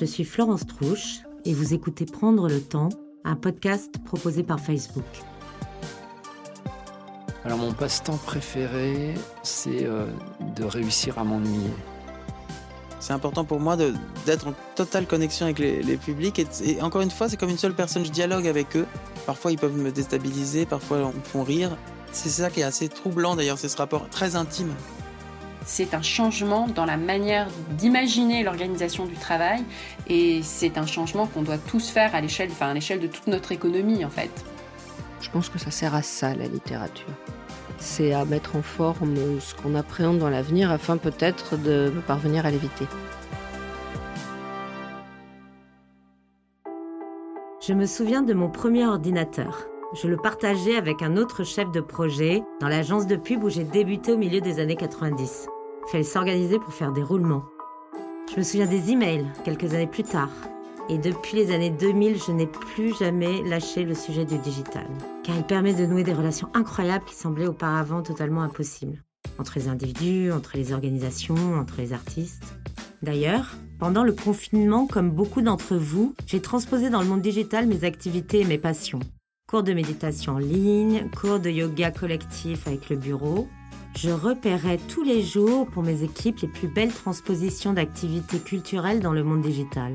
Je suis Florence Trouche et vous écoutez Prendre le temps, un podcast proposé par Facebook. Alors mon passe-temps préféré, c'est euh, de réussir à m'ennuyer. C'est important pour moi d'être en totale connexion avec les, publics. Et, encore une fois, c'est comme une seule personne, je dialogue avec eux. Parfois, ils peuvent me déstabiliser, parfois, ils me font rire. C'est ça qui est assez troublant d'ailleurs, c'est ce rapport très intime. C'est un changement dans la manière d'imaginer l'organisation du travail et c'est un changement qu'on doit tous faire à l'échelle, enfin à l'échelle de toute notre économie en fait. Je pense que ça sert à ça la littérature. C'est à mettre en forme ce qu'on appréhende dans l'avenir afin peut-être de parvenir à l'éviter. Je me souviens de mon premier ordinateur. Je le partageais avec un autre chef de projet dans l'agence de pub où j'ai débuté au milieu des années 90. Fallait s'organiser pour faire des roulements. Je me souviens des emails quelques années plus tard. Et depuis les années 2000, je n'ai plus jamais lâché le sujet du digital. Car il permet de nouer des relations incroyables qui semblaient auparavant totalement impossibles. Entre les individus, entre les organisations, entre les artistes. D'ailleurs, pendant le confinement, comme beaucoup d'entre vous, j'ai transposé dans le monde digital mes activités et mes passions. Cours de méditation en ligne, cours de yoga collectif avec le bureau, je repérais tous les jours pour mes équipes les plus belles transpositions d'activités culturelles dans le monde digital.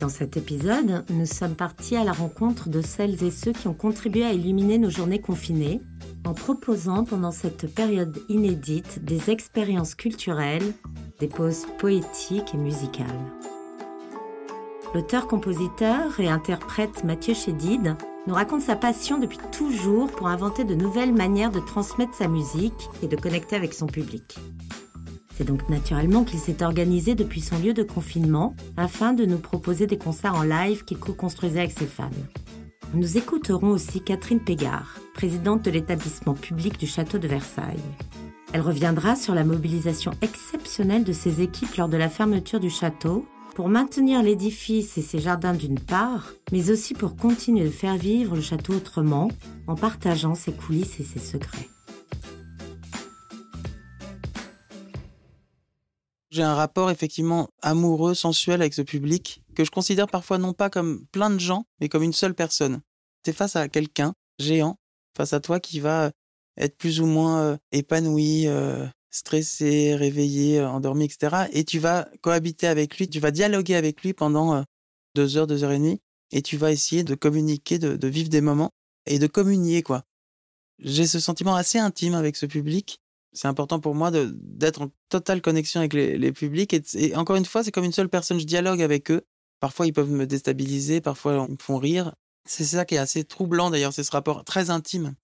Dans cet épisode, nous sommes partis à la rencontre de celles et ceux qui ont contribué à illuminer nos journées confinées en proposant pendant cette période inédite des expériences culturelles, des pauses poétiques et musicales. L'auteur-compositeur et interprète Mathieu Chédid nous raconte sa passion depuis toujours pour inventer de nouvelles manières de transmettre sa musique et de connecter avec son public. C'est donc naturellement qu'il s'est organisé depuis son lieu de confinement afin de nous proposer des concerts en live qu'il co-construisait avec ses fans. Nous écouterons aussi Catherine Pégard, présidente de l'établissement public du château de Versailles. Elle reviendra sur la mobilisation exceptionnelle de ses équipes lors de la fermeture du château pour maintenir l'édifice et ses jardins d'une part, mais aussi pour continuer de faire vivre le château autrement, en partageant ses coulisses et ses secrets. J'ai un rapport effectivement amoureux, sensuel avec ce public, que je considère parfois non pas comme plein de gens, mais comme une seule personne. Tu es face à quelqu'un, géant, face à toi qui va être plus ou moins euh, épanoui, euh, stressé, réveillé, euh, endormi, etc. Et tu vas cohabiter avec lui, tu vas dialoguer avec lui pendant euh, deux heures, deux heures et demie, et tu vas essayer de communiquer, de, vivre des moments et de communier, quoi. J'ai ce sentiment assez intime avec ce public. C'est important pour moi d'être en totale connexion avec les, publics. Et, encore une fois, c'est comme une seule personne. Je dialogue avec eux. Parfois, ils peuvent me déstabiliser, parfois, ils me font rire. C'est ça qui est assez troublant, d'ailleurs, c'est ce rapport très intime.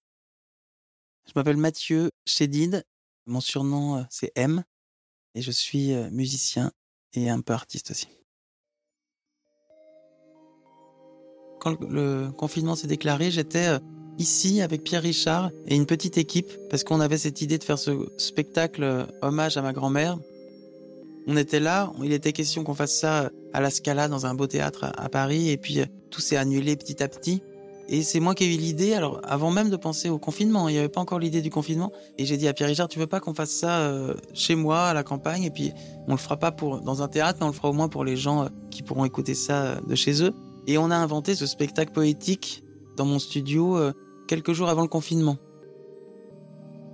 Je m'appelle Mathieu Chédid mon surnom, c'est M et je suis musicien et un peu artiste aussi. Quand le confinement s'est déclaré, j'étais ici avec Pierre Richard et une petite équipe parce qu'on avait cette idée de faire ce spectacle hommage à ma grand-mère. On était là, il était question qu'on fasse ça à la Scala dans un beau théâtre à Paris et puis tout s'est annulé petit à petit. Et c'est moi qui ai eu l'idée, alors avant même de penser au confinement, il n'y avait pas encore l'idée du confinement. Et j'ai dit à Pierre Richard, tu veux pas qu'on fasse ça euh, chez moi, à la campagne, et puis on le fera pas pour dans un théâtre, mais on le fera au moins pour les gens euh, qui pourront écouter ça euh, de chez eux. Et on a inventé ce spectacle poétique dans mon studio quelques jours avant le confinement.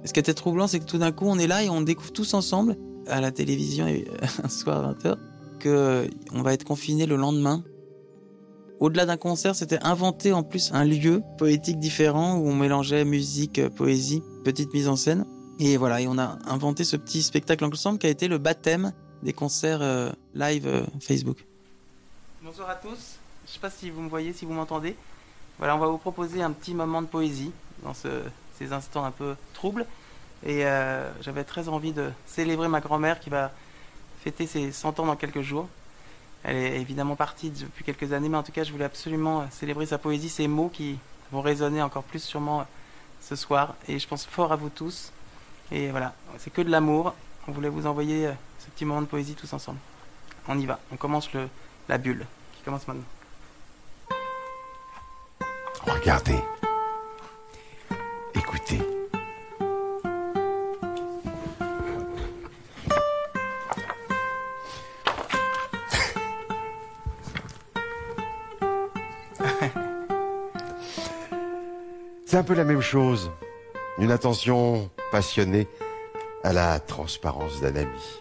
ce qui était troublant, c'est que tout d'un coup, on est là et on découvre tous ensemble, à la télévision, un soir à 20h, que on va être confiné le lendemain au-delà d'un concert, c'était inventer en plus un lieu poétique différent où on mélangeait musique, euh, poésie, petite mise en scène. Et voilà, et on a inventé ce petit spectacle ensemble qui a été le baptême des concerts euh, live euh, Facebook. Bonsoir à tous. Je ne sais pas si vous me voyez, si vous m'entendez. Voilà, on va vous proposer un petit moment de poésie dans ces instants un peu troubles. Et j'avais très envie de célébrer ma grand-mère qui va fêter ses 100 ans dans quelques jours. Elle est évidemment partie depuis quelques années, mais en tout cas, je voulais absolument euh, célébrer sa poésie, ces mots qui vont résonner encore plus sûrement euh, ce soir. Et je pense fort à vous tous. Et voilà, c'est que de l'amour. On voulait vous envoyer euh, ce petit moment de poésie tous ensemble. On y va. On commence le, la bulle qui commence maintenant. Regardez. Écoutez. C'est un peu la même chose. Une attention passionnée à la transparence d'un ami.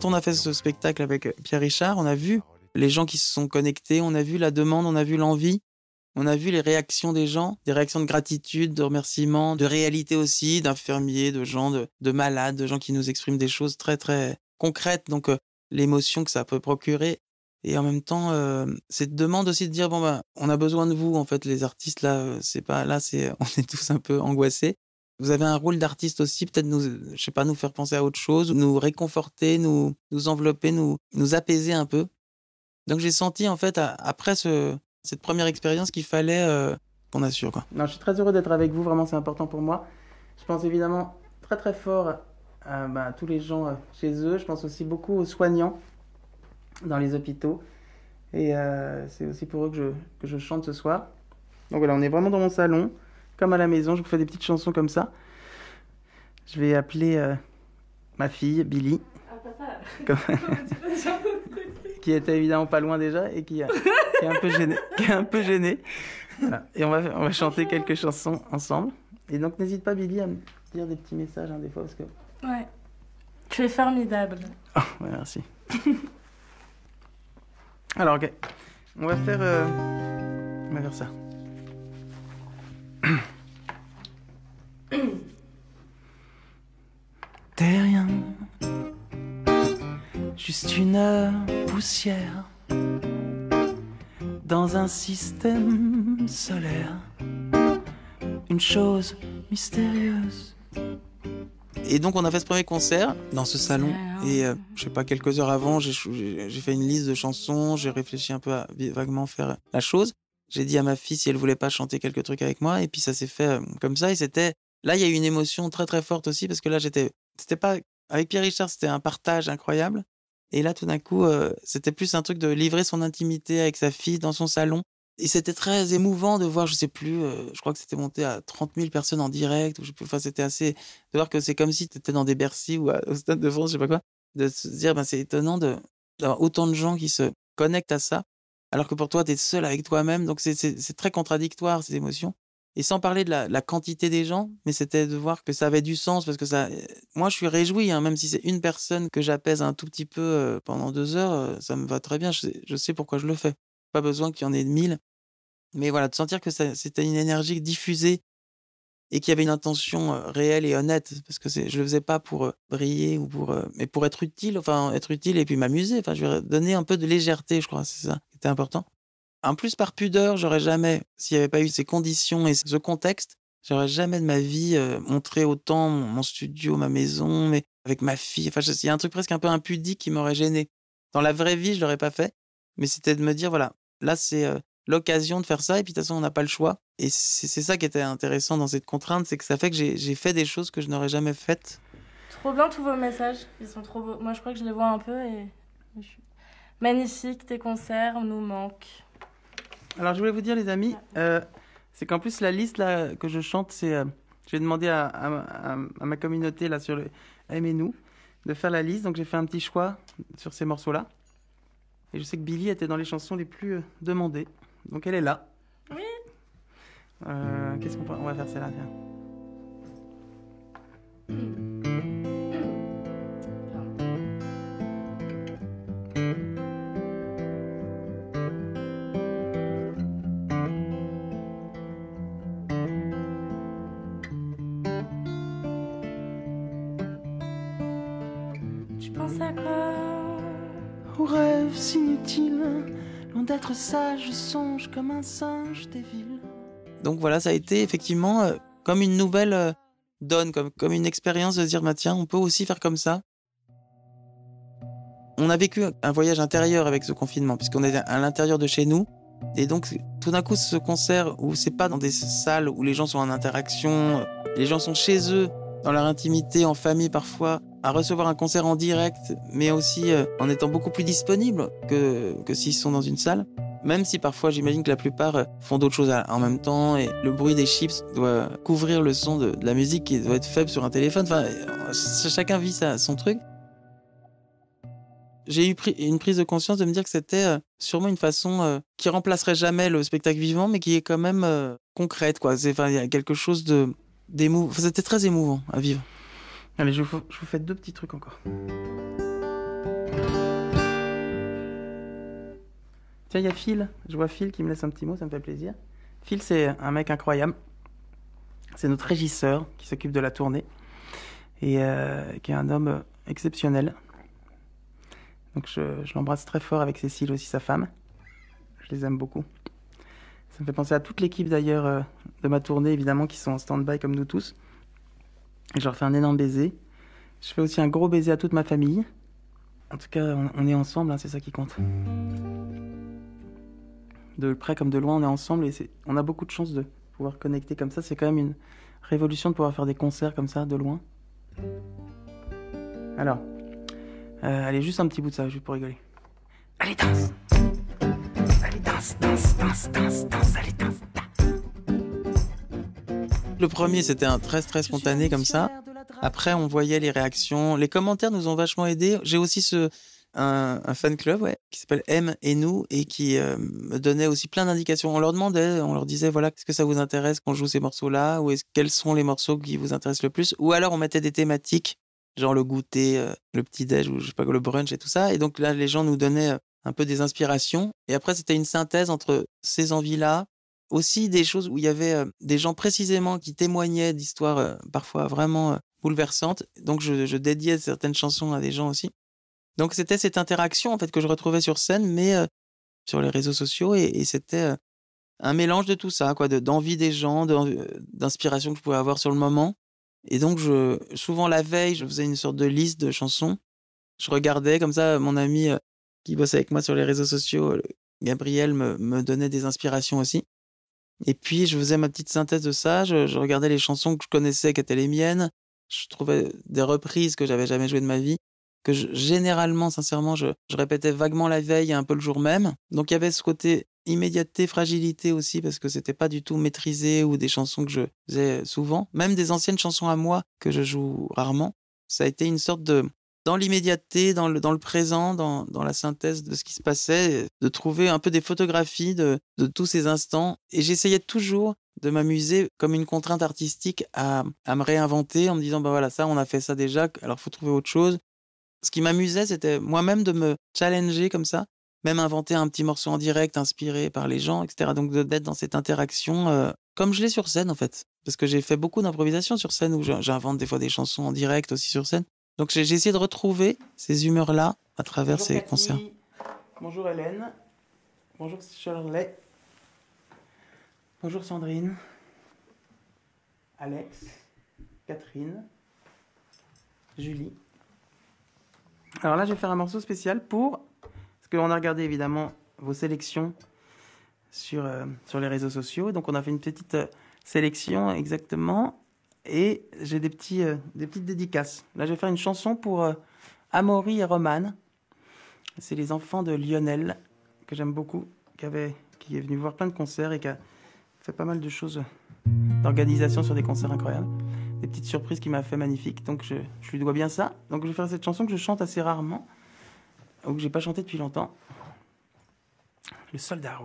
Quand on a fait ce spectacle avec Pierre Richard, on a vu les gens qui se sont connectés, on a vu la demande, on a vu l'envie, on a vu les réactions des gens, des réactions de gratitude, de remerciement, de réalité aussi, d'infirmiers, de gens, de, de, malades, de gens qui nous expriment des choses très très concrètes. Donc euh, l'émotion que ça peut procurer. Et en même temps, euh, cette demande aussi de dire bon ben, on a besoin de vous en fait, les artistes là, euh, c'est pas là, c'est on est tous un peu angoissés. Vous avez un rôle d'artiste aussi, peut-être nous, je sais pas, nous faire penser à autre chose, nous réconforter, nous, nous envelopper, nous, nous apaiser un peu. Donc j'ai senti en fait après ce, cette première expérience qu'il fallait euh, qu'on assure. Quoi. Non, je suis très heureux d'être avec vous, vraiment c'est important pour moi. Je pense évidemment très très fort à, bah, à tous les gens euh, chez eux, je pense aussi beaucoup aux soignants dans les hôpitaux. Et euh, c'est aussi pour eux que je, que je chante ce soir. Donc voilà, on est vraiment dans mon salon, comme à la maison, je vous fais des petites chansons comme ça. Je vais appeler euh, ma fille, Billy. Ah, papa qui était évidemment pas loin déjà et qui, a- qui est un peu gêné. Qui est un peu gêné. Voilà. Et on va, on va chanter quelques chansons ensemble. Et donc n'hésite pas, Billy, à me dire des petits messages hein, des fois parce que. Ouais. Tu es formidable. Oh, ouais, merci. Alors, ok. On va faire. euh, On va faire ça. T'es rien. Juste une poussière. Dans un système solaire. Une chose mystérieuse. Et donc on a fait ce premier concert dans ce salon et euh, je sais pas quelques heures avant j'ai fait une liste de chansons j'ai réfléchi un peu à vaguement faire la chose j'ai dit à ma fille si elle voulait pas chanter quelques trucs avec moi et puis ça s'est fait euh, comme ça et c'était là il y a eu une émotion très très forte aussi parce que là j'étais c'était pas avec Pierre Richard c'était un partage incroyable et là tout d'un coup euh, c'était plus un truc de livrer son intimité avec sa fille dans son salon et c'était très émouvant de voir je sais plus euh, je crois que c'était monté à 30 000 personnes en direct ou je sais plus enfin c'était assez de voir que c'est comme si tu étais dans des Bercy ou à- au Stade de France, je sais pas quoi, de se dire, ben, c'est étonnant de, d'avoir autant de gens qui se connectent à ça, alors que pour toi, tu es seul avec toi-même. Donc, c'est, c'est, c'est très contradictoire, ces émotions. Et sans parler de la, quantité des gens, mais c'était de voir que ça avait du sens, parce que ça, euh, moi, je suis réjoui, hein, même si c'est une personne que j'apaise un tout petit peu euh, pendant deux heures, euh, ça me va très bien. Je sais, pourquoi je le fais. Pas besoin qu'il y en ait mille. Mais voilà, de sentir que c'était une énergie diffusée et qu'il y avait une intention réelle et honnête parce que je le faisais pas pour briller ou pour mais pour être utile enfin être utile et puis m'amuser enfin je vais donner un peu de légèreté je crois c'est ça qui était important en plus par pudeur j'aurais jamais s'il y avait pas eu ces conditions et ce contexte j'aurais jamais de ma vie euh, montré autant mon, studio ma maison mais avec ma fille enfin il y a un truc presque un peu impudique qui m'aurait gêné dans la vraie vie je l'aurais pas fait mais c'était de me dire voilà là c'est euh, l'occasion de faire ça et puis de toute façon on n'a pas le choix et c'est ça qui était intéressant dans cette contrainte c'est que ça fait que j'ai fait des choses que je n'aurais jamais faites Trop bien tous vos messages. Ils sont trop beaux. Moi, je crois que je les vois un peu et. Magnifique, tes concerts nous manquent. Alors je voulais vous dire les amis euh, c'est qu'en plus la liste là que je chante c'est euh, j'ai demandé à, à- à- à ma communauté là sur le aimez-nous de faire la liste. Donc j'ai fait un petit choix sur ces morceaux là et je sais que Billy était dans les chansons les plus euh, demandées. Donc elle est là. Oui. Euh, qu'est-ce qu'on peut- on va faire celle-là tiens. Aux rêves inutiles, loin d'être sage, je songe comme un singe des villes. Donc voilà, ça a été effectivement euh, comme une nouvelle euh, donne, comme, comme une expérience de se dire, bah, tiens, on peut aussi faire comme ça. On a vécu un voyage intérieur avec ce confinement, puisqu'on est à l'intérieur de chez nous. Et donc, tout d'un coup, ce concert où c'est pas dans des salles où les gens sont en interaction, les gens sont chez eux, dans leur intimité, en famille parfois, à recevoir un concert en direct, mais aussi euh, en étant beaucoup plus disponible que, que s'ils sont dans une salle. Même si parfois j'imagine que la plupart euh, font d'autres choses en même temps et le bruit des chips doit couvrir le son de, la musique qui doit être faible sur un téléphone. Enfin, chacun vit son truc. J'ai eu une prise de conscience de me dire que c'était euh, sûrement une façon qui remplacerait jamais le spectacle vivant, mais qui est quand même concrète. Quoi. a quelque chose de d'émouvant. c'était très émouvant à vivre. Allez, je vous, je vous fais deux petits trucs encore. Tiens, il y a Phil. Je vois Phil qui me laisse un petit mot, ça me fait plaisir. Phil, c'est un mec incroyable. C'est notre régisseur qui s'occupe de la tournée et euh, qui est un homme exceptionnel. Donc je, je l'embrasse très fort avec Cécile aussi, sa femme. Je les aime beaucoup. Ça me fait penser à toute l'équipe d'ailleurs euh, de ma tournée, évidemment, qui sont en stand-by comme nous tous. Je leur fais un énorme baiser. Je fais aussi un gros baiser à toute ma famille. En tout cas, on, est ensemble, hein, c'est ça qui compte. De près comme de loin, on est ensemble et on a beaucoup de chance de pouvoir connecter comme ça. C'est quand même une révolution de pouvoir faire des concerts comme ça, de loin. Alors, euh, allez, juste un petit bout de ça, juste pour rigoler. Allez, danse Allez, danse, danse, danse, danse, danse, allez, danse le premier, c'était un très très spontané comme ça. Après, on voyait les réactions. Les commentaires nous ont vachement aidés. J'ai aussi ce, un, fan club qui s'appelle M et nous et qui euh, me donnait aussi plein d'indications. On leur demandait, on leur disait voilà, est-ce que ça vous intéresse qu'on joue ces morceaux-là ou est-ce, quels sont les morceaux qui vous intéressent le plus? Ou alors on mettait des thématiques, genre le goûter, euh, le petit-déj ou je sais pas, le brunch et tout ça. Et donc là, les gens nous donnaient euh, un peu des inspirations. Et après, c'était une synthèse entre ces envies-là aussi des choses où il y avait des gens précisément qui témoignaient d'histoires parfois vraiment bouleversantes. Donc je, dédiais certaines chansons à des gens aussi. Donc c'était cette interaction en fait que je retrouvais sur scène, mais sur les réseaux sociaux et, c'était un mélange de tout ça, quoi, d'envie des gens, d'inspiration que je pouvais avoir sur le moment. Et donc je, souvent la veille, je faisais une sorte de liste de chansons. Je regardais comme ça, mon ami qui bosse avec moi sur les réseaux sociaux, Gabriel, me donnait des inspirations aussi. Et puis, je faisais ma petite synthèse de ça. Je, regardais les chansons que je connaissais, qui étaient les miennes. Je trouvais des reprises que j'avais jamais jouées de ma vie, que généralement, sincèrement, je, répétais vaguement la veille et un peu le jour même. Donc, il y avait ce côté immédiateté, fragilité aussi, parce que c'était pas du tout maîtrisé ou des chansons que je faisais souvent. Même des anciennes chansons à moi que je joue rarement. Ça a été une sorte de, dans l'immédiateté, dans le, dans le présent, dans, dans, la synthèse de ce qui se passait, de trouver un peu des photographies de, de tous ces instants. Et j'essayais toujours de m'amuser comme une contrainte artistique à, à, me réinventer en me disant, bah voilà, ça, on a fait ça déjà, alors faut trouver autre chose. Ce qui m'amusait, c'était moi-même de me challenger comme ça, même inventer un petit morceau en direct inspiré par les gens, etc. Donc d'être dans cette interaction, euh, comme je l'ai sur scène en fait. Parce que j'ai fait beaucoup d'improvisation sur scène où j'invente des fois des chansons en direct aussi sur scène. Donc j'ai essayé de retrouver ces humeurs-là à travers ces concerts. Bonjour Hélène. Bonjour Shirley. Bonjour Sandrine. Alex. Catherine. Julie. Alors là, je vais faire un morceau spécial pour... Parce qu'on a regardé évidemment vos sélections sur, euh, sur les réseaux sociaux. Donc on a fait une petite euh, sélection exactement et j'ai des, petits, euh, des petites dédicaces. Là, je vais faire une chanson pour euh, Amaury et Romane. C'est les enfants de Lionel, que j'aime beaucoup, qui, avait, qui est venu voir plein de concerts et qui a fait pas mal de choses d'organisation sur des concerts incroyables. Des petites surprises qui m'a fait magnifique. Donc, je, lui dois bien ça. Donc, je vais faire cette chanson que je chante assez rarement, ou que j'ai pas chanté depuis longtemps. Le soldat.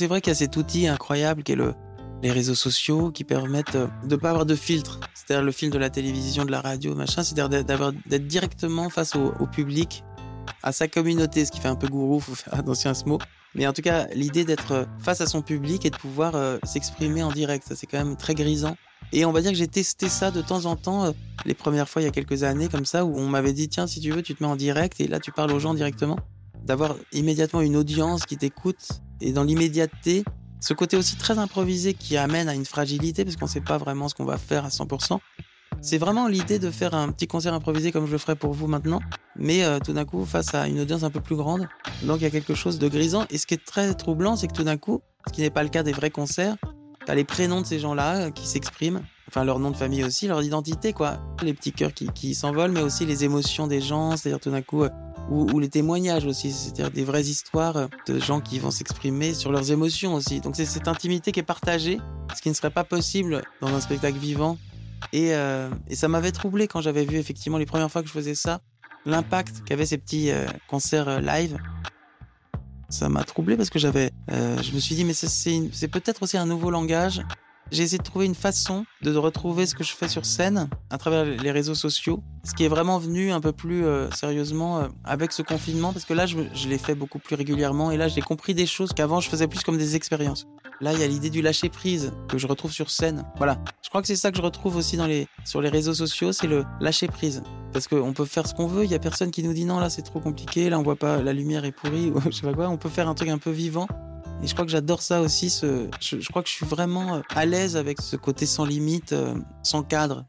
C'est vrai qu'il y a cet outil incroyable qui est le, les réseaux sociaux qui permettent euh, de ne pas avoir de filtre. C'est-à-dire le film de la télévision, de la radio, machin. C'est-à-dire d'être directement face au, public, à sa communauté, ce qui fait un peu gourou, faut faire attention à ce mot. Mais en tout cas, l'idée d'être euh, face à son public et de pouvoir euh, s'exprimer en direct, ça c'est quand même très grisant. Et on va dire que j'ai testé ça de temps en temps, les premières fois il y a quelques années comme ça, où on m'avait dit tiens si tu veux tu te mets en direct et là tu parles aux gens directement. D'avoir immédiatement une audience qui t'écoute et dans l'immédiateté, ce côté aussi très improvisé qui amène à une fragilité parce qu'on ne sait pas vraiment ce qu'on va faire à 100%. C'est vraiment l'idée de faire un petit concert improvisé comme je le ferai pour vous maintenant, mais euh, tout d'un coup face à une audience un peu plus grande. Donc il y a quelque chose de grisant. Et ce qui est très troublant, c'est que tout d'un coup, ce qui n'est pas le cas des vrais concerts, t'as les prénoms de ces gens-là euh, qui s'expriment, enfin leur nom de famille aussi, leur identité quoi, les petits cœurs qui, qui s'envolent, mais aussi les émotions des gens, c'est-à-dire tout d'un coup euh, ou, les témoignages aussi, c'est-à-dire des vraies histoires de gens qui vont s'exprimer sur leurs émotions aussi. Donc c'est cette intimité qui est partagée, ce qui ne serait pas possible dans un spectacle vivant. Et, euh, et ça m'avait troublé quand j'avais vu effectivement les premières fois que je faisais ça, l'impact qu'avaient ces petits euh, concerts euh, live. Ça m'a troublé parce que j'avais, je me suis dit mais c'est peut-être aussi un nouveau langage j'ai essayé de trouver une façon de retrouver ce que je fais sur scène à travers les réseaux sociaux, ce qui est vraiment venu un peu plus euh, sérieusement euh, avec ce confinement, parce que là, je, je l'ai fait beaucoup plus régulièrement, et là, j'ai compris des choses qu'avant, je faisais plus comme des expériences. Là, il y a l'idée du lâcher prise que je retrouve sur scène. Voilà, je crois que c'est ça que je retrouve aussi dans les, sur les réseaux sociaux, c'est le lâcher prise. Parce qu'on peut faire ce qu'on veut, il y a personne qui nous dit non, là c'est trop compliqué, là on voit pas, la lumière est pourrie, ou je sais pas quoi. On peut faire un truc un peu vivant et je crois que j'adore ça aussi. Ce, je, crois que je suis vraiment euh, à l'aise avec ce côté sans limite, euh, sans cadre.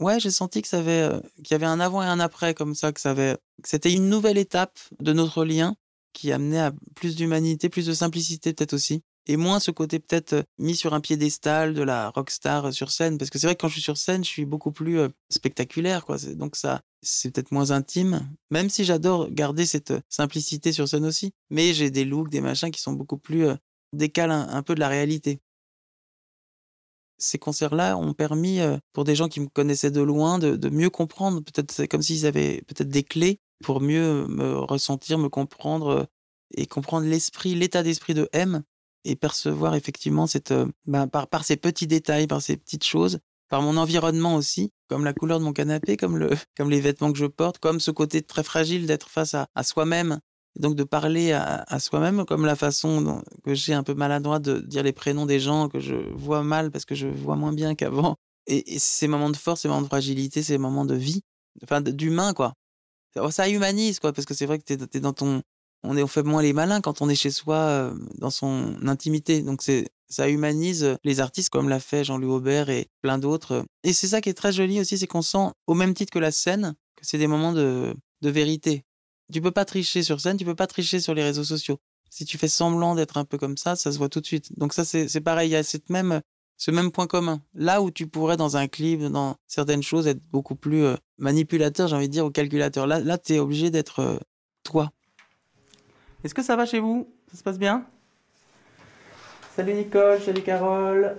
Ouais, j'ai senti que ça avait, euh, qu'il y avait un avant et un après comme ça, que ça avait, que c'était une nouvelle étape de notre lien qui amenait à plus d'humanité, plus de simplicité peut-être aussi et moins ce côté peut-être euh, mis sur un piédestal de la rockstar euh, sur scène parce que c'est vrai que quand je suis sur scène je suis beaucoup plus euh, spectaculaire quoi donc ça c'est peut-être moins intime même si j'adore garder cette simplicité sur scène aussi mais j'ai des looks des machins qui sont beaucoup plus décalent un, peu de la réalité ces concerts-là ont permis, pour des gens qui me connaissaient de loin, de, de mieux comprendre. Peut-être c'est comme s'ils avaient peut-être des clés pour mieux me ressentir, me comprendre et comprendre l'esprit, l'état d'esprit de M et percevoir effectivement cette, euh, ben, par, par ces petits détails, par ces petites choses, par mon environnement aussi, comme la couleur de mon canapé, comme, le, comme les vêtements que je porte, comme ce côté très fragile d'être face à, à soi-même, donc de parler à, à soi-même, comme la façon dont, que j'ai un peu maladroit de dire les prénoms des gens que je vois mal parce que je vois moins bien qu'avant. Et, ces moments de force, ces moments de fragilité, ces moments de vie, enfin d'humain quoi. Ça humanise quoi, parce que c'est vrai que tu es, dans ton on, est, on fait moins les malins quand on est chez soi euh, dans son intimité. Donc c'est ça humanise les artistes comme l'a fait Jean-Louis Aubert et plein d'autres. Et c'est ça qui est très joli aussi, c'est qu'on sent au même titre que la scène que c'est des moments de, de vérité. Tu peux pas tricher sur scène, tu peux pas tricher sur les réseaux sociaux. Si tu fais semblant d'être un peu comme ça, ça se voit tout de suite. Donc ça c'est pareil, il y a cette même ce même point commun. Là où tu pourrais dans un clip, dans certaines choses, être beaucoup plus euh, manipulateur, j'ai envie de dire, ou calculateur. Là, là, tu es obligé d'être euh, toi. Est-ce que ça va chez vous? Ça se passe bien? Salut Nicole, salut Carole.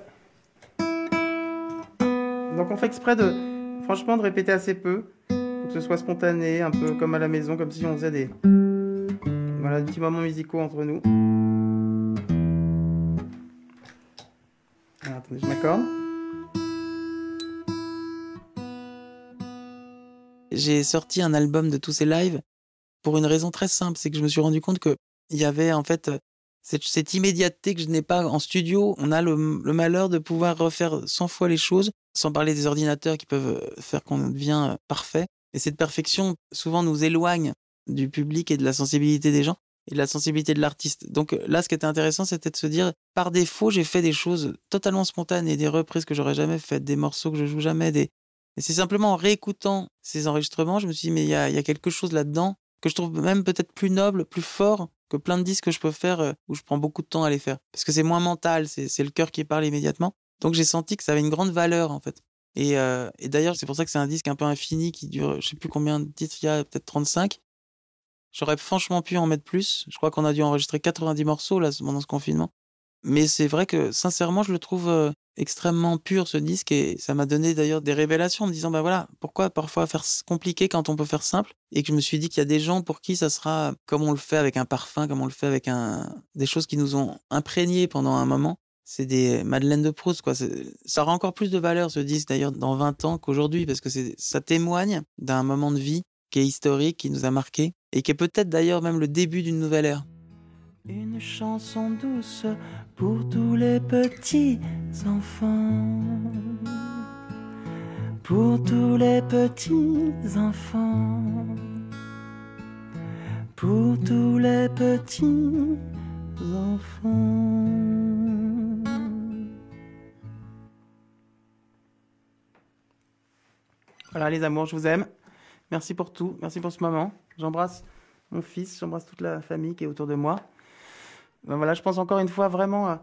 Donc on fait exprès de, franchement, de répéter assez peu, que ce soit spontané, un peu comme à la maison, comme si on faisait des, voilà, des petits moments musicaux entre nous. Attendez, je m'accorde. J'ai sorti un album de tous ces lives pour une raison très simple, c'est que je me suis rendu compte qu'il y avait en fait cette, immédiateté que je n'ai pas en studio. On a le, malheur de pouvoir refaire 100 fois les choses, sans parler des ordinateurs qui peuvent euh, faire qu'on devient euh, parfait. Et cette perfection, souvent, nous éloigne du public et de la sensibilité des gens et de la sensibilité de l'artiste. Donc euh, là, ce qui était intéressant, c'était de se dire, par défaut, j'ai fait des choses totalement spontanées, des reprises que j'aurais jamais faites, des morceaux que je joue jamais, des... Et c'est simplement en réécoutant ces enregistrements, je me suis dit, mais il y y a quelque chose là-dedans que je trouve même peut-être plus noble, plus fort que plein de disques que je peux faire euh, où je prends beaucoup de temps à les faire. Parce que c'est moins mental, c'est le cœur qui parle immédiatement. Donc j'ai senti que ça avait une grande valeur en fait. Et, euh, et d'ailleurs, c'est pour ça que c'est un disque un peu infini qui dure, je sais plus combien de titres il y a, peut-être 35. J'aurais franchement pu en mettre plus. Je crois qu'on a dû enregistrer 90 morceaux là pendant ce confinement. Mais c'est vrai que sincèrement, je le trouve euh, extrêmement pur ce disque et ça m'a donné d'ailleurs des révélations en me disant bah voilà pourquoi parfois faire compliqué quand on peut faire simple? Et que je me suis dit qu'il y a des gens pour qui ça sera comme on le fait avec un parfum comme on le fait avec un des choses qui nous ont imprégnés pendant un moment c'est des Madeleine de Proust quoi. Ça aura encore plus de valeur ce disque d'ailleurs dans 20 ans qu'aujourd'hui parce que c'est ça témoigne d'un moment de vie qui est historique qui nous a marqué et qui est peut-être d'ailleurs même le début d'une nouvelle ère une chanson douce pour tous les petits enfants. Pour tous les petits enfants. Pour tous les petits enfants. Voilà les amours, je vous aime. Merci pour tout, merci pour ce moment. J'embrasse mon fils, j'embrasse toute la famille qui est autour de moi. Ben voilà, je pense encore une fois vraiment, euh,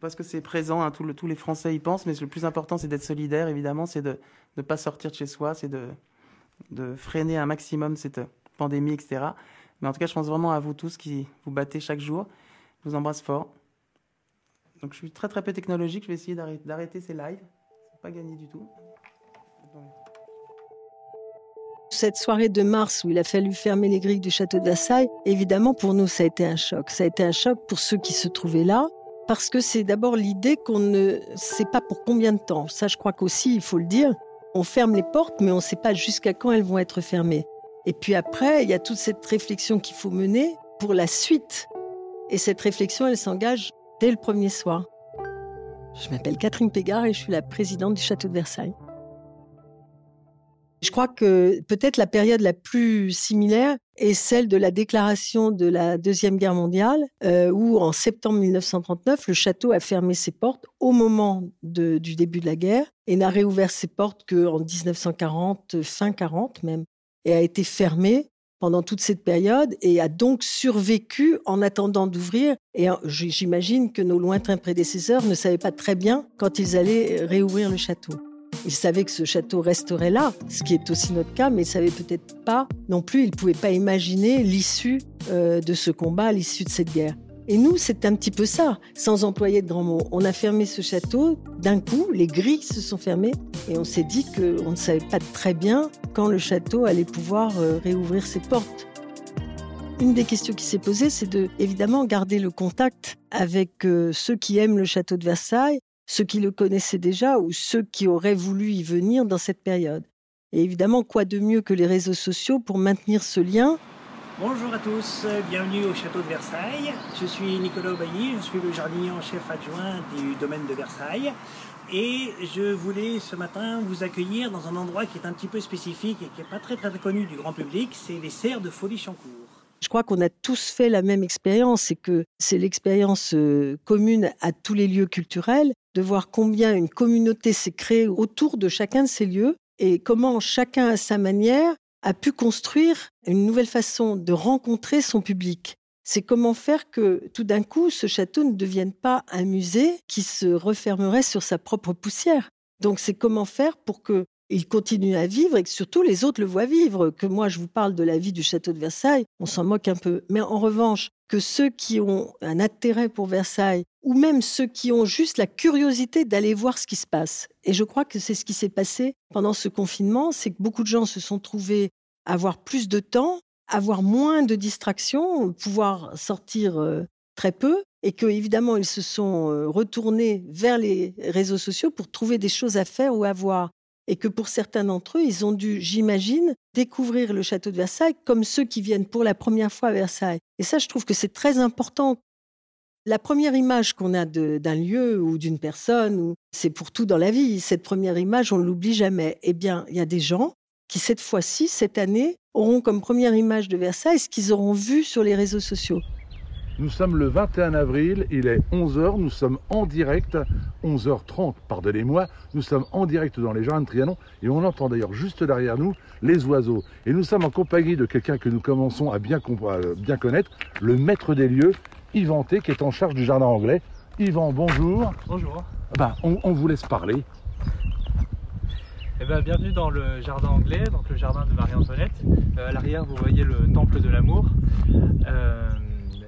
parce que c'est présent, hein, tous les Français y pensent, mais le plus important c'est d'être solidaire, évidemment, c'est de ne pas sortir de chez soi, c'est de, freiner un maximum cette pandémie, etc. Mais en tout cas, je pense vraiment à vous tous qui vous battez chaque jour. Je vous embrasse fort. Donc je suis très très peu technologique, je vais essayer d'arrêter, ces lives. C'est pas gagné du tout. Cette soirée de mars où il a fallu fermer les grilles du château de Versailles, évidemment pour nous ça a été un choc. Ça a été un choc pour ceux qui se trouvaient là, parce que c'est d'abord l'idée qu'on ne sait pas pour combien de temps. Ça je crois qu'aussi il faut le dire, on ferme les portes mais on ne sait pas jusqu'à quand elles vont être fermées. Et puis après, il y a toute cette réflexion qu'il faut mener pour la suite. Et cette réflexion, elle s'engage dès le premier soir. Je m'appelle Catherine Pégard et je suis la présidente du château de Versailles. Je crois que peut-être la période la plus similaire est celle de la déclaration de la Deuxième Guerre mondiale, euh, où en septembre 1939, le château a fermé ses portes au moment du début de la guerre et n'a réouvert ses portes qu'en 1940, fin 40 même, et a été fermé pendant toute cette période et a donc survécu en attendant d'ouvrir. Et euh, j'imagine que nos lointains prédécesseurs ne savaient pas très bien quand ils allaient euh, réouvrir le château. Ils savaient que ce château resterait là, ce qui est aussi notre cas, mais ils ne savaient peut-être pas non plus, ils ne pouvaient pas imaginer l'issue euh, de ce combat, l'issue de cette guerre. Et nous, c'est un petit peu ça, sans employer de grands mots. On a fermé ce château, d'un coup, les grilles se sont fermées, et on s'est dit qu'on ne savait pas très bien quand le château allait pouvoir euh, réouvrir ses portes. Une des questions qui s'est posée, c'est de, évidemment, garder le contact avec euh, ceux qui aiment le château de Versailles, ceux qui le connaissaient déjà ou ceux qui auraient voulu y venir dans cette période. Et évidemment, quoi de mieux que les réseaux sociaux pour maintenir ce lien? Bonjour à tous, bienvenue au château de Versailles. Je suis Nicolas Aubailly, je suis le jardinier en chef adjoint du domaine de Versailles. Et je voulais ce matin vous accueillir dans un endroit qui est un petit peu spécifique et qui n'est pas très très connu du grand public, c'est les serres de Folie-Chancourt. Je crois qu'on a tous fait la même expérience et que c'est l'expérience euh, commune à tous les lieux culturels de voir combien une communauté s'est créée autour de chacun de ces lieux et comment chacun à sa manière a pu construire une nouvelle façon de rencontrer son public. C'est comment faire que tout d'un coup ce château ne devienne pas un musée qui se refermerait sur sa propre poussière. Donc c'est comment faire pour que il continue à vivre et que surtout les autres le voient vivre. Que moi, je vous parle de la vie du château de Versailles, on s'en moque un peu. Mais en revanche, que ceux qui ont un intérêt pour Versailles, ou même ceux qui ont juste la curiosité d'aller voir ce qui se passe. Et je crois que c'est ce qui s'est passé pendant ce confinement, c'est que beaucoup de gens se sont trouvés avoir plus de temps, avoir moins de distractions, pouvoir sortir euh, très peu, et que évidemment ils se sont euh, retournés vers les réseaux sociaux pour trouver des choses à faire ou à voir et que pour certains d'entre eux, ils ont dû, j'imagine, découvrir le château de Versailles comme ceux qui viennent pour la première fois à Versailles. Et ça, je trouve que c'est très important. La première image qu'on a d'un lieu ou d'une personne, c'est pour tout dans la vie. Cette première image, on ne l'oublie jamais. Eh bien, il y a des gens qui, cette fois-ci, cette année, auront comme première image de Versailles ce qu'ils auront vu sur les réseaux sociaux. Nous sommes le 21 avril, il est 11h, nous sommes en direct, 11h30, pardonnez-moi, nous sommes en direct dans les jardins de Trianon et on entend d'ailleurs juste derrière nous les oiseaux. Et nous sommes en compagnie de quelqu'un que nous commençons à bien, comp- à bien connaître, le maître des lieux, Yvan T, qui est en charge du jardin anglais. Yvan, bonjour. Bonjour. Ben, on, on vous laisse parler. Eh ben, bienvenue dans le jardin anglais, donc le jardin de Marie-Antoinette. Euh, à l'arrière, vous voyez le temple de l'amour. Euh,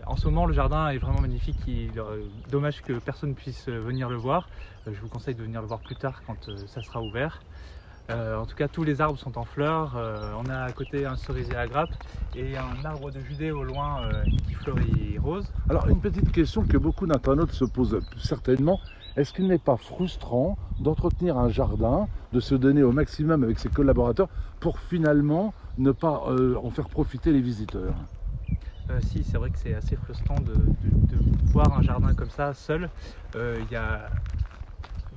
en ce moment, le jardin est vraiment magnifique. Euh, dommage que personne puisse euh, venir le voir. Euh, je vous conseille de venir le voir plus tard quand ça sera ouvert. En tout cas, tous les arbres sont en fleurs. On a à côté un cerisier à grappes et un arbre de Judée au loin qui fleurit rose. Alors, une petite question que beaucoup d'internautes se posent certainement. Est-ce qu'il n'est pas frustrant d'entretenir un jardin, de se donner au maximum avec ses collaborateurs pour finalement ne pas en faire profiter les visiteurs? Euh, si, c'est vrai que c'est assez frustrant de, voir un jardin comme ça seul. Euh, a...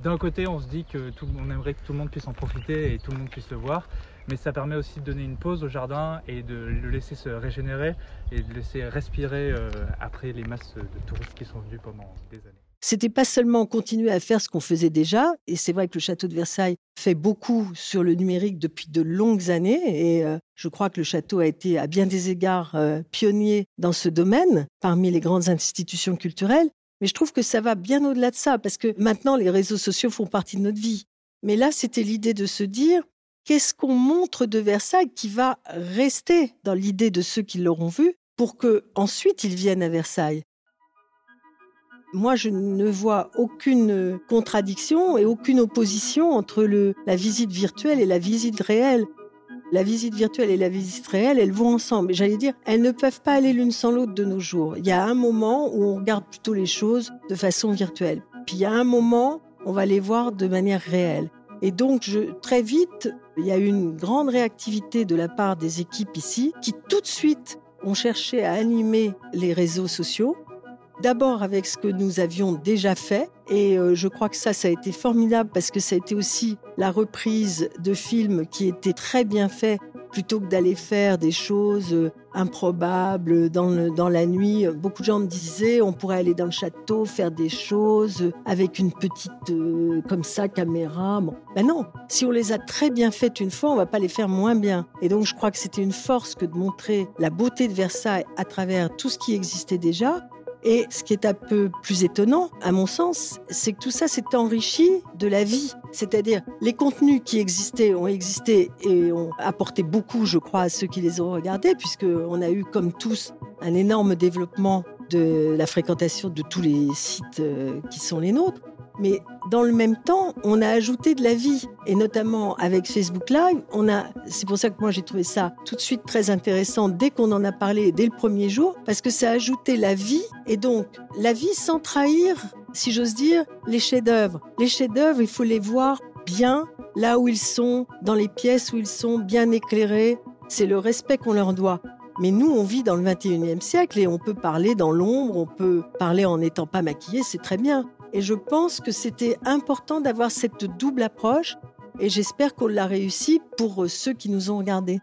D'un côté, on se dit que on aimerait que tout le monde puisse en profiter et tout le monde puisse le voir, mais ça permet aussi de donner une pause au jardin et de le laisser se régénérer et de laisser respirer euh, après les masses de touristes qui sont venus pendant des années. C'était pas seulement continuer à faire ce qu'on faisait déjà, et c'est vrai que le château de Versailles fait beaucoup sur le numérique depuis de longues années, et euh, je crois que le château a été à bien des égards euh, pionnier dans ce domaine parmi les grandes institutions culturelles. Mais je trouve que ça va bien au-delà de ça, parce que maintenant les réseaux sociaux font partie de notre vie. Mais là, c'était l'idée de se dire, qu'est-ce qu'on montre de Versailles qui va rester dans l'idée de ceux qui l'auront vu pour que ensuite ils viennent à Versailles? Moi, je ne vois aucune contradiction et aucune opposition entre la visite virtuelle et la visite réelle. La visite virtuelle et la visite réelle, elles vont ensemble. J'allais dire, elles ne peuvent pas aller l'une sans l'autre de nos jours. Il y a un moment où on regarde plutôt les choses de façon virtuelle. Puis il y a un moment, on va les voir de manière réelle. Et donc, très vite, il y a eu une grande réactivité de la part des équipes ici qui tout de suite ont cherché à animer les réseaux sociaux D'abord avec ce que nous avions déjà fait, et euh, je crois que ça, ça a été formidable parce que ça a été aussi la reprise de films qui étaient très bien faits plutôt que d'aller faire des choses euh, improbables dans, dans la nuit. Beaucoup de gens me disaient on pourrait aller dans le château, faire des choses avec une petite, euh, comme ça, caméra. Bon. Ben non, si on les a très bien faites une fois, on va pas les faire moins bien. Et donc je crois que c'était une force que de montrer la beauté de Versailles à travers tout ce qui existait déjà et ce qui est un peu plus étonnant, à mon sens, c'est que tout ça s'est enrichi de la vie. C'est-à-dire, les contenus qui existaient ont existé et ont apporté beaucoup, je crois, à ceux qui les ont regardés, puisqu'on a eu, comme tous, un énorme développement de la fréquentation de tous les sites euh, qui sont les nôtres. Mais dans le même temps, on a ajouté de la vie. Et notamment avec Facebook Live, on a, c'est pour ça que moi j'ai trouvé ça tout de suite très intéressant dès qu'on en a parlé, dès le premier jour, parce que ça a ajouté la vie. Et donc, la vie sans trahir, si j'ose dire, les chefs-d'œuvre. Les chefs-d'œuvre, il faut les voir bien là où ils sont, dans les pièces où ils sont, bien éclairés. C'est le respect qu'on leur doit. Mais nous, on vit dans le 21e siècle et on peut parler dans l'ombre, on peut parler en n'étant pas maquillé, c'est très bien. Et je pense que c'était important d'avoir cette double approche et j'espère qu'on l'a réussi pour ceux qui nous ont regardés.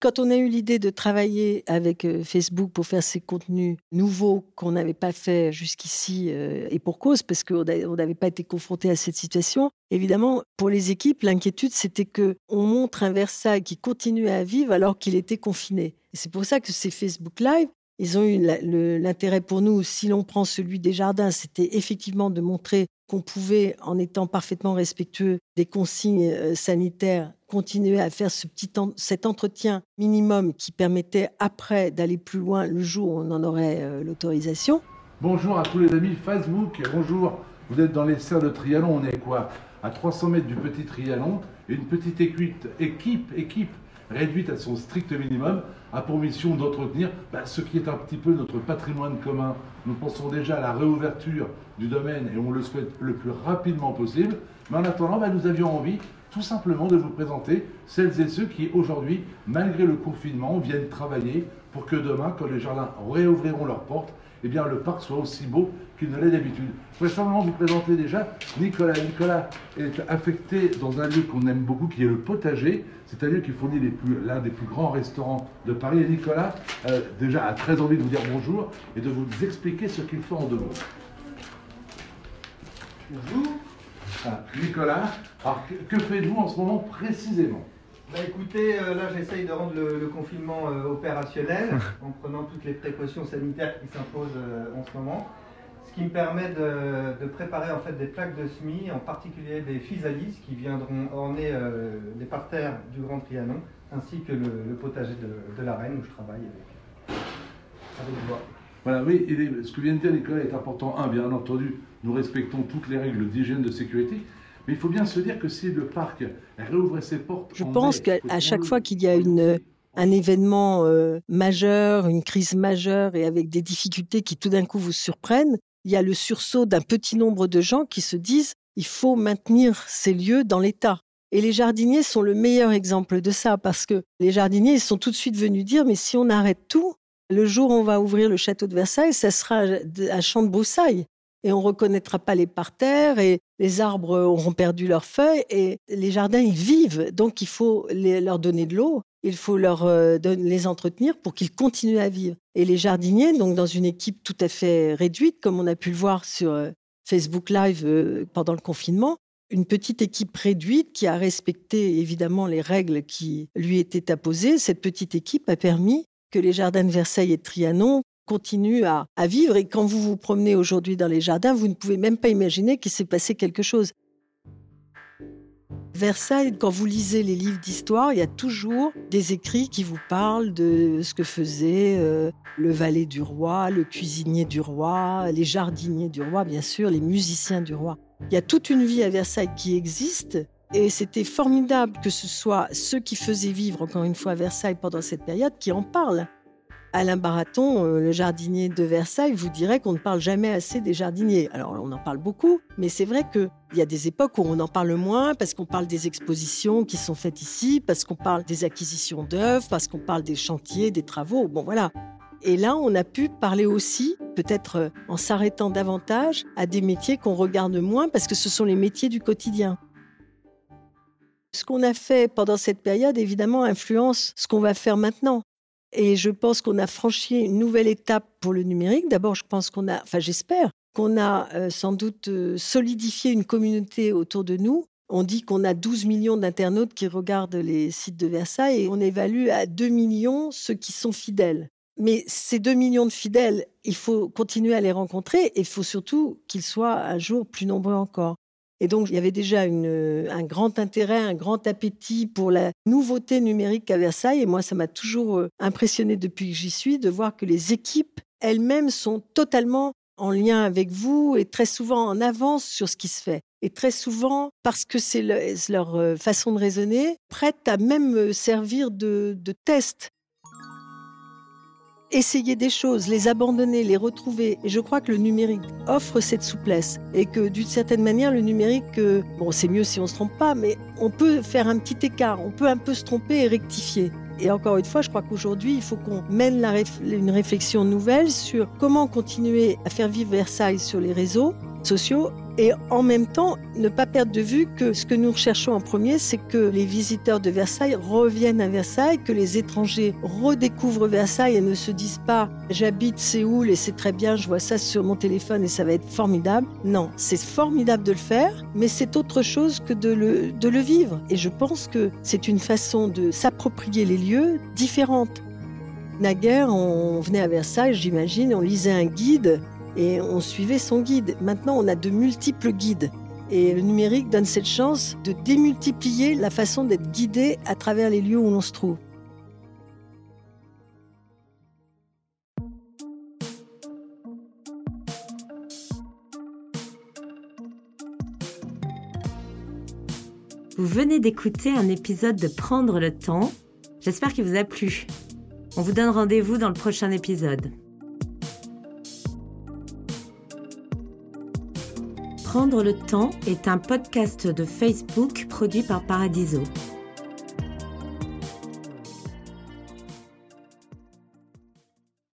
Quand on a eu l'idée de travailler avec euh, Facebook pour faire ces contenus nouveaux qu'on n'avait pas fait jusqu'ici, euh, et pour cause, parce qu'on n'avait pas été confronté à cette situation, évidemment, pour les équipes, l'inquiétude, c'était que on montre un Versailles qui continuait à vivre alors qu'il était confiné. c'est pour ça que ces Facebook Live, ils ont eu l'intérêt pour nous, si l'on prend celui des jardins, c'était effectivement de montrer qu'on pouvait, en étant parfaitement respectueux des consignes euh, sanitaires, continuer à faire ce petit cet entretien minimum qui permettait après d'aller plus loin le jour où on en aurait euh, l'autorisation. Bonjour à tous les amis Facebook, bonjour. Vous êtes dans les serres de Trianon, on est quoi? À 300 mètres du petit Trianon, une petite équipe, équipe, équipe réduite à son strict minimum, a pour mission d'entretenir bah, ce qui est un petit peu notre patrimoine commun. Nous pensons déjà à la réouverture du domaine et on le souhaite le plus rapidement possible. Mais en attendant, bah, nous avions envie tout simplement de vous présenter celles et ceux qui aujourd'hui, malgré le confinement, viennent travailler pour que demain, quand les jardins réouvriront leurs portes, eh bien, le parc soit aussi beau qu'il ne l'est d'habitude. Je voudrais simplement vous présenter déjà Nicolas. Nicolas est affecté dans un lieu qu'on aime beaucoup, qui est le potager. C'est un lieu qui fournit l'un des plus grands restaurants de Paris. Et Nicolas, euh, déjà, a très envie de vous dire bonjour et de vous expliquer ce qu'il fait en deux mots. Bonjour. Ah, Nicolas, alors que faites-vous en ce moment précisément? Bah écoutez, euh, là j'essaye de rendre le, confinement euh, opérationnel en prenant toutes les précautions sanitaires qui s'imposent euh, en ce moment. Ce qui me permet de, préparer en fait des plaques de semis, en particulier des physalis qui viendront orner les parterres du Grand Trianon, ainsi que le, potager de, la Reine où je travaille avec, avec Voilà, oui, ce que vient de dire Nicolas est important. Un, bien entendu, nous respectons toutes les règles d'hygiène de sécurité, mais il faut bien se dire que si le parc réouvrait ses portes. Je pense qu'à chaque fois qu'il y a une, un événement euh, majeur, une crise majeure et avec des difficultés qui tout d'un coup vous surprennent, il y a le sursaut d'un petit nombre de gens qui se disent il faut maintenir ces lieux dans l'état. Et les jardiniers sont le meilleur exemple de ça parce que les jardiniers sont tout de suite venus dire mais si on arrête tout, le jour où on va ouvrir le château de Versailles, ça sera un champ de broussailles et on reconnaîtra pas les parterres et les arbres auront perdu leurs feuilles et les jardins, ils vivent. Donc, il faut leur donner de l'eau, il faut leur euh, les entretenir pour qu'ils continuent à vivre. Et les jardiniers, donc dans une équipe tout à fait réduite, comme on a pu le voir sur euh, Facebook Live euh, pendant le confinement, une petite équipe réduite qui a respecté évidemment les règles qui lui étaient apposées. Cette petite équipe a permis que les jardins de Versailles et de Trianon continuent à, à vivre. Et quand vous vous promenez aujourd'hui dans les jardins, vous ne pouvez même pas imaginer qu'il s'est passé quelque chose. Versailles, quand vous lisez les livres d'histoire, il y a toujours des écrits qui vous parlent de ce que faisait euh, le valet du roi, le cuisinier du roi, les jardiniers du roi, bien sûr, les musiciens du roi. Il y a toute une vie à Versailles qui existe. Et c'était formidable que ce soit ceux qui faisaient vivre, encore une fois, Versailles pendant cette période, qui en parlent. Alain Baraton, euh, le jardinier de Versailles, vous dirait qu'on ne parle jamais assez des jardiniers. Alors on en parle beaucoup, mais c'est vrai qu'il y a des époques où on en parle moins parce qu'on parle des expositions qui sont faites ici, parce qu'on parle des acquisitions d'œuvres, parce qu'on parle des chantiers, des travaux. Bon voilà. Et là, on a pu parler aussi, peut-être euh, en s'arrêtant davantage, à des métiers qu'on regarde moins parce que ce sont les métiers du quotidien. Ce qu'on a fait pendant cette période, évidemment, influence ce qu'on va faire maintenant. Et je pense qu'on a franchi une nouvelle étape pour le numérique. D'abord, je pense qu'on a, enfin j'espère, qu'on a euh, sans doute euh, solidifié une communauté autour de nous. On dit qu'on a 12 millions d'internautes qui regardent les sites de Versailles et on évalue à 2 millions ceux qui sont fidèles. Mais ces 2 millions de fidèles, il faut continuer à les rencontrer et il faut surtout qu'ils soient un jour plus nombreux encore. Et donc, il y avait déjà un grand intérêt, un grand appétit pour la nouveauté numérique à Versailles. Et moi, ça m'a toujours euh, impressionné depuis que j'y suis de voir que les équipes elles-mêmes sont totalement en lien avec vous et très souvent en avance sur ce qui se fait. Et très souvent, parce que c'est leur euh, façon de raisonner, prêtes à même euh, servir de test essayer des choses, les abandonner, les retrouver. Et je crois que le numérique offre cette souplesse et que d'une certaine manière, le numérique, euh, bon, c'est mieux si on se trompe pas, mais on peut faire un petit écart, on peut un peu se tromper et rectifier. Et encore une fois, je crois qu'aujourd'hui, il faut qu'on mène une réflexion nouvelle sur comment continuer à faire vivre Versailles sur les réseaux sociaux et en même temps ne pas perdre de vue que ce que nous recherchons en premier, c'est que les visiteurs de Versailles reviennent à Versailles, que les étrangers redécouvrent Versailles et ne se disent pas j'habite Séoul et c'est très bien, je vois ça sur mon téléphone et ça va être formidable. Non, c'est formidable de le faire, mais c'est autre chose que de le, de le vivre. Et je pense que c'est une façon de s'approprier les lieux différente. Naguère, on venait à Versailles, j'imagine, on lisait un guide et on suivait son guide. Maintenant, on a de multiples guides. Et le numérique donne cette chance de démultiplier la façon d'être guidé à travers les lieux où l'on se trouve. Vous venez d'écouter un épisode de Prendre le temps. J'espère qu'il vous a plu. On vous donne rendez-vous dans le prochain épisode. Prendre le temps est un podcast de Facebook produit par Paradiso.